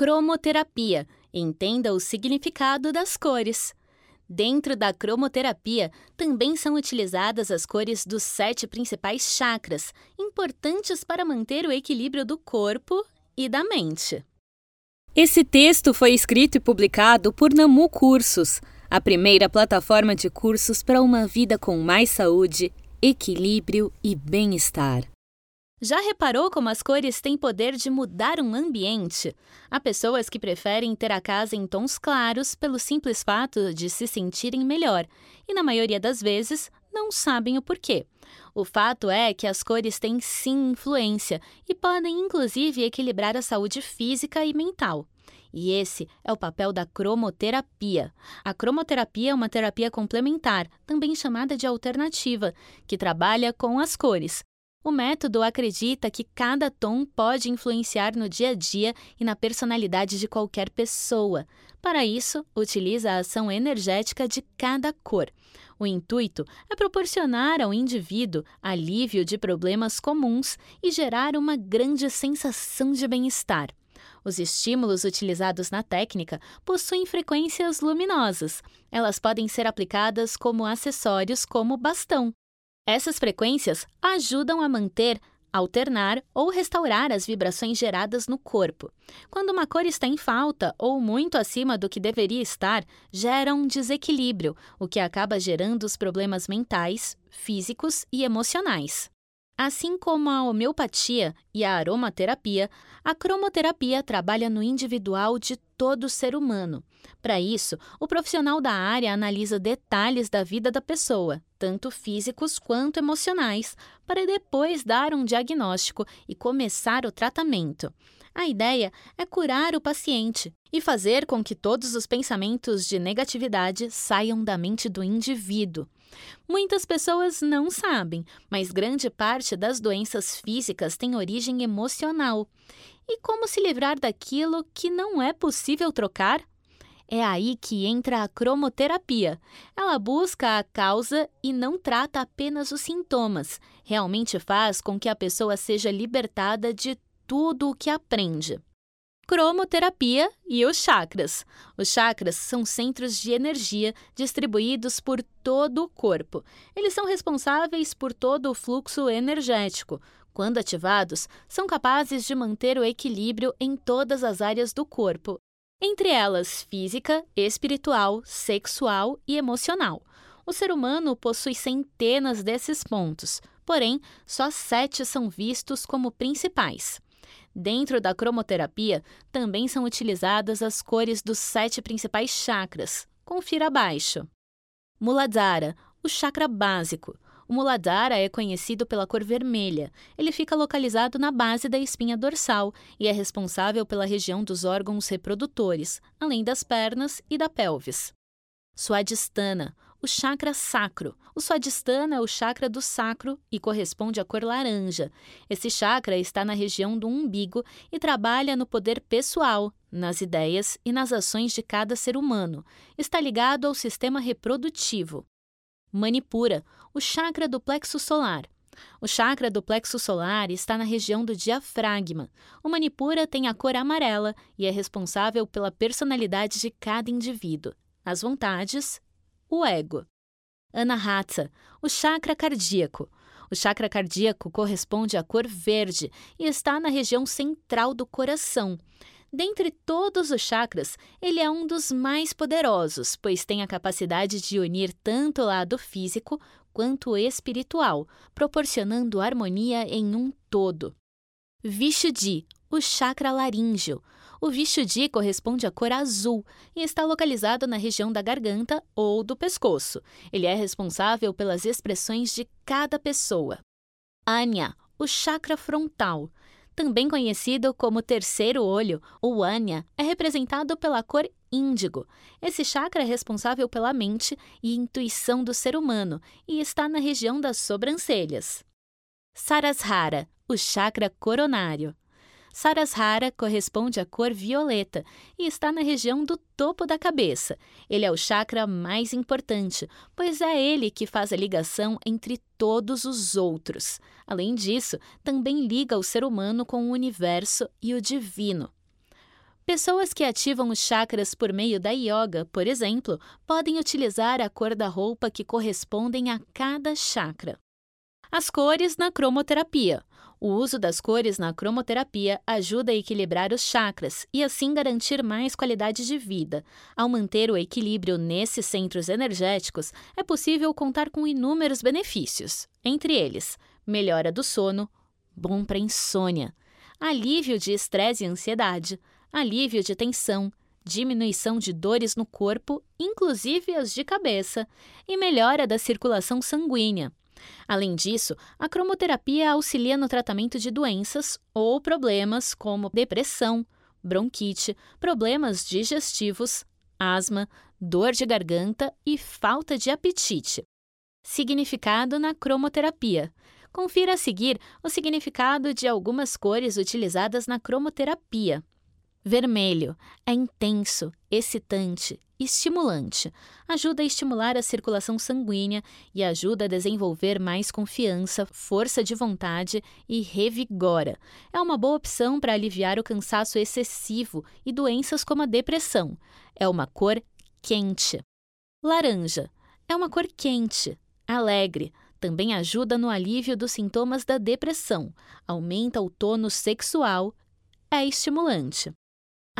Cromoterapia. Entenda o significado das cores. Dentro da cromoterapia, também são utilizadas as cores dos sete principais chakras, importantes para manter o equilíbrio do corpo e da mente. Esse texto foi escrito e publicado por Namu Cursos, a primeira plataforma de cursos para uma vida com mais saúde, equilíbrio e bem-estar. Já reparou como as cores têm poder de mudar um ambiente? Há pessoas que preferem ter a casa em tons claros pelo simples fato de se sentirem melhor, e na maioria das vezes não sabem o porquê. O fato é que as cores têm sim influência e podem inclusive equilibrar a saúde física e mental. E esse é o papel da cromoterapia. A cromoterapia é uma terapia complementar, também chamada de alternativa, que trabalha com as cores, o método acredita que cada tom pode influenciar no dia a dia e na personalidade de qualquer pessoa. Para isso, utiliza a ação energética de cada cor. O intuito é proporcionar ao indivíduo alívio de problemas comuns e gerar uma grande sensação de bem-estar. Os estímulos utilizados na técnica possuem frequências luminosas. Elas podem ser aplicadas como acessórios, como bastão. Essas frequências ajudam a manter, alternar ou restaurar as vibrações geradas no corpo. Quando uma cor está em falta ou muito acima do que deveria estar, gera um desequilíbrio, o que acaba gerando os problemas mentais, físicos e emocionais. Assim como a homeopatia e a aromaterapia, a cromoterapia trabalha no individual de todo ser humano. Para isso, o profissional da área analisa detalhes da vida da pessoa, tanto físicos quanto emocionais, para depois dar um diagnóstico e começar o tratamento. A ideia é curar o paciente e fazer com que todos os pensamentos de negatividade saiam da mente do indivíduo. Muitas pessoas não sabem, mas grande parte das doenças físicas tem origem emocional. E como se livrar daquilo que não é possível trocar? É aí que entra a cromoterapia. Ela busca a causa e não trata apenas os sintomas. Realmente faz com que a pessoa seja libertada de tudo o que aprende cromoterapia e os chakras. Os chakras são centros de energia distribuídos por todo o corpo. Eles são responsáveis por todo o fluxo energético. Quando ativados, são capazes de manter o equilíbrio em todas as áreas do corpo, entre elas física, espiritual, sexual e emocional. O ser humano possui centenas desses pontos, porém, só sete são vistos como principais. Dentro da cromoterapia, também são utilizadas as cores dos sete principais chakras. Confira abaixo. Muladhara, o chakra básico. O Muladhara é conhecido pela cor vermelha. Ele fica localizado na base da espinha dorsal e é responsável pela região dos órgãos reprodutores, além das pernas e da pelvis. Swadhisthana, o chakra sacro. O Swadhisthana é o chakra do sacro e corresponde à cor laranja. Esse chakra está na região do umbigo e trabalha no poder pessoal, nas ideias e nas ações de cada ser humano. Está ligado ao sistema reprodutivo. Manipura, o chakra do plexo solar. O chakra do plexo solar está na região do diafragma. O Manipura tem a cor amarela e é responsável pela personalidade de cada indivíduo, as vontades o ego. Anahata, o chakra cardíaco. O chakra cardíaco corresponde à cor verde e está na região central do coração. Dentre todos os chakras, ele é um dos mais poderosos, pois tem a capacidade de unir tanto o lado físico quanto o espiritual, proporcionando harmonia em um todo. Vishuddhi, o chakra laríngeo. O Vishuddhi corresponde à cor azul e está localizado na região da garganta ou do pescoço. Ele é responsável pelas expressões de cada pessoa. Anya, o chakra frontal. Também conhecido como terceiro olho, o Anya é representado pela cor índigo. Esse chakra é responsável pela mente e intuição do ser humano e está na região das sobrancelhas. Sarasrara, o chakra coronário. Sarasrara corresponde à cor violeta e está na região do topo da cabeça. Ele é o chakra mais importante, pois é ele que faz a ligação entre todos os outros. Além disso, também liga o ser humano com o universo e o divino. Pessoas que ativam os chakras por meio da yoga, por exemplo, podem utilizar a cor da roupa que correspondem a cada chakra. As cores na cromoterapia. O uso das cores na cromoterapia ajuda a equilibrar os chakras e assim garantir mais qualidade de vida. Ao manter o equilíbrio nesses centros energéticos, é possível contar com inúmeros benefícios, entre eles: melhora do sono, bom para insônia, alívio de estresse e ansiedade, alívio de tensão, diminuição de dores no corpo, inclusive as de cabeça, e melhora da circulação sanguínea. Além disso, a cromoterapia auxilia no tratamento de doenças ou problemas como depressão, bronquite, problemas digestivos, asma, dor de garganta e falta de apetite. Significado na cromoterapia. Confira a seguir o significado de algumas cores utilizadas na cromoterapia. Vermelho é intenso, excitante, estimulante. Ajuda a estimular a circulação sanguínea e ajuda a desenvolver mais confiança, força de vontade e revigora. É uma boa opção para aliviar o cansaço excessivo e doenças como a depressão. É uma cor quente. Laranja é uma cor quente, alegre. Também ajuda no alívio dos sintomas da depressão, aumenta o tônus sexual, é estimulante.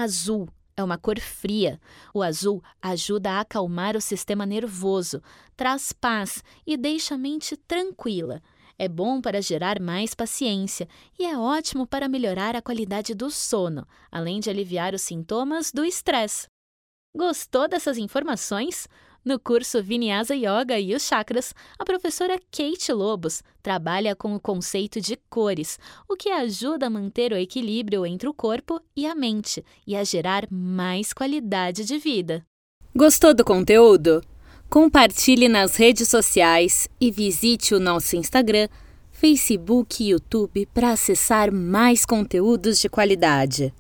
Azul é uma cor fria. O azul ajuda a acalmar o sistema nervoso, traz paz e deixa a mente tranquila. É bom para gerar mais paciência e é ótimo para melhorar a qualidade do sono, além de aliviar os sintomas do estresse. Gostou dessas informações? No curso Vinyasa Yoga e os Chakras, a professora Kate Lobos trabalha com o conceito de cores, o que ajuda a manter o equilíbrio entre o corpo e a mente e a gerar mais qualidade de vida. Gostou do conteúdo? Compartilhe nas redes sociais e visite o nosso Instagram, Facebook e YouTube para acessar mais conteúdos de qualidade.